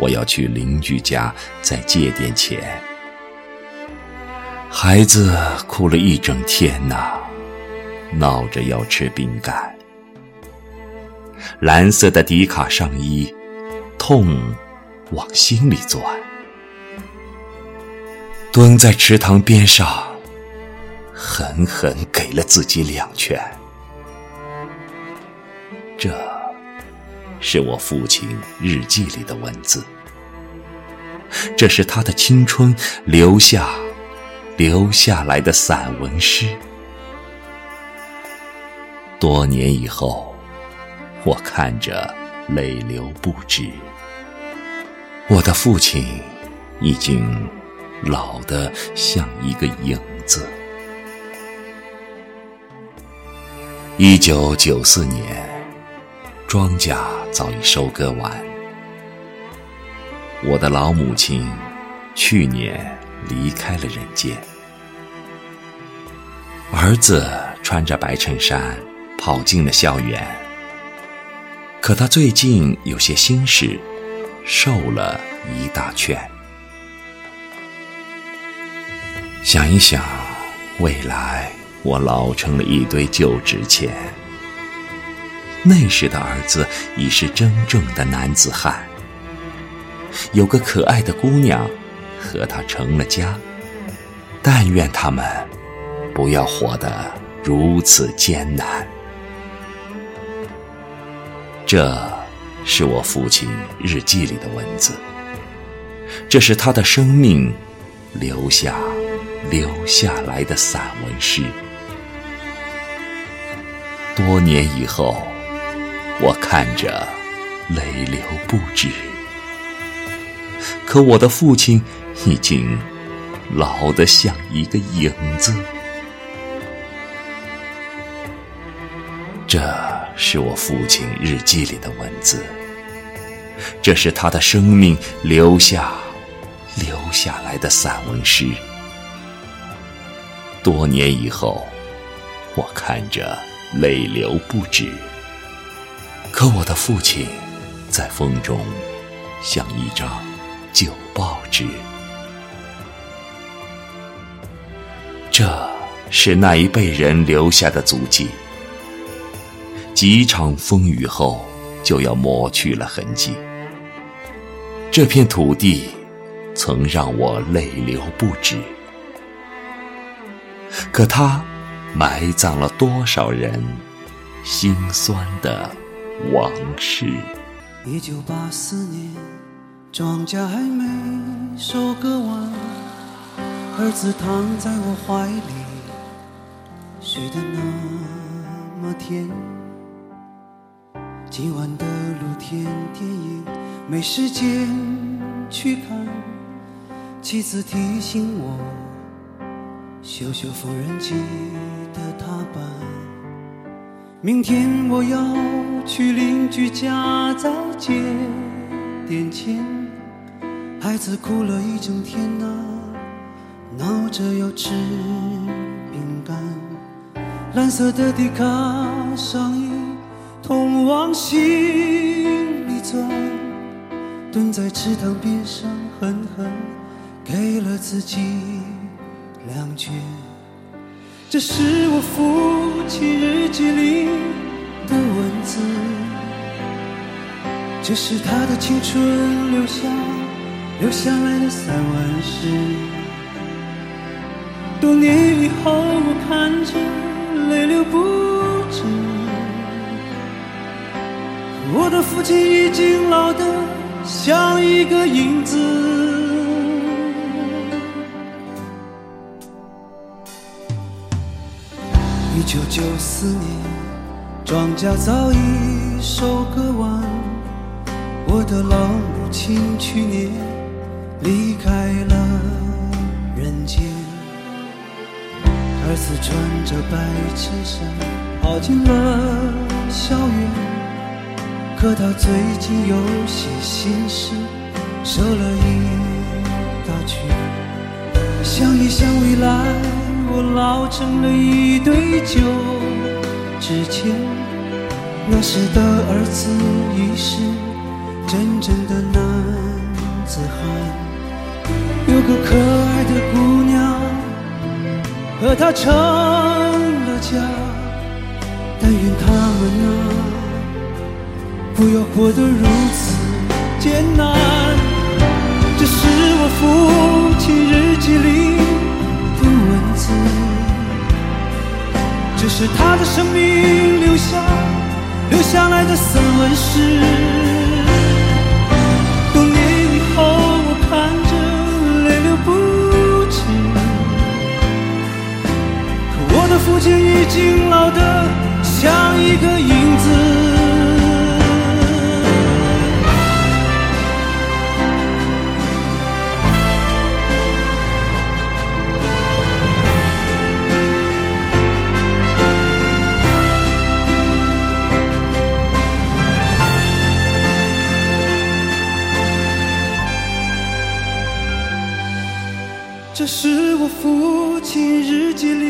我要去邻居家再借点钱。孩子哭了一整天呐，闹着要吃饼干。蓝色的迪卡上衣，痛往心里钻。蹲在池塘边上，狠狠给了自己两拳。这。是我父亲日记里的文字，这是他的青春留下留下来的散文诗。多年以后，我看着泪流不止。我的父亲已经老得像一个影子。一九九四年。庄稼早已收割完，我的老母亲去年离开了人间。儿子穿着白衬衫跑进了校园，可他最近有些心事，瘦了一大圈。想一想，未来我老成了一堆旧纸钱。那时的儿子已是真正的男子汉，有个可爱的姑娘和他成了家。但愿他们不要活得如此艰难。这是我父亲日记里的文字，这是他的生命留下留下来的散文诗。多年以后。我看着，泪流不止。可我的父亲已经老得像一个影子。这是我父亲日记里的文字，这是他的生命留下留下来的散文诗。多年以后，我看着，泪流不止。可我的父亲，在风中像一张旧报纸。这是那一辈人留下的足迹，几场风雨后就要抹去了痕迹。这片土地曾让我泪流不止，可它埋葬了多少人心酸的。往事。一九八四年，庄稼还没收割完，儿子躺在我怀里，睡得那么甜。今晚的露天电影没时间去看，妻子提醒我修修缝纫机的踏板。明天我要去邻居家再借点钱，孩子哭了一整天呐，闹着要吃饼干。蓝色的迪卡上衣，痛往心里钻，蹲在池塘边上，狠狠给了自己两拳。这是我父亲日记里的文字，这是他的青春留下留下来的散文诗。多年以后，我看着泪流不止，我的父亲已经老得像一个影子。一九九四年，庄稼早已收割完。我的老母亲去年离开了人间。儿子穿着白衬衫跑进了校园，可他最近有些心事，瘦了一大圈。想一想未来，我老成了一堆旧纸钱。那时的儿子已是真正的男子汉，有个可爱的姑娘和他成了家。但愿他们啊，不要活得如此艰难。这是我父亲日记里的文字，这是他的生命留下留下来的散文诗。父亲已经老得像一个影子。这是我父亲日记里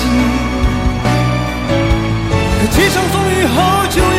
记可几场风雨后就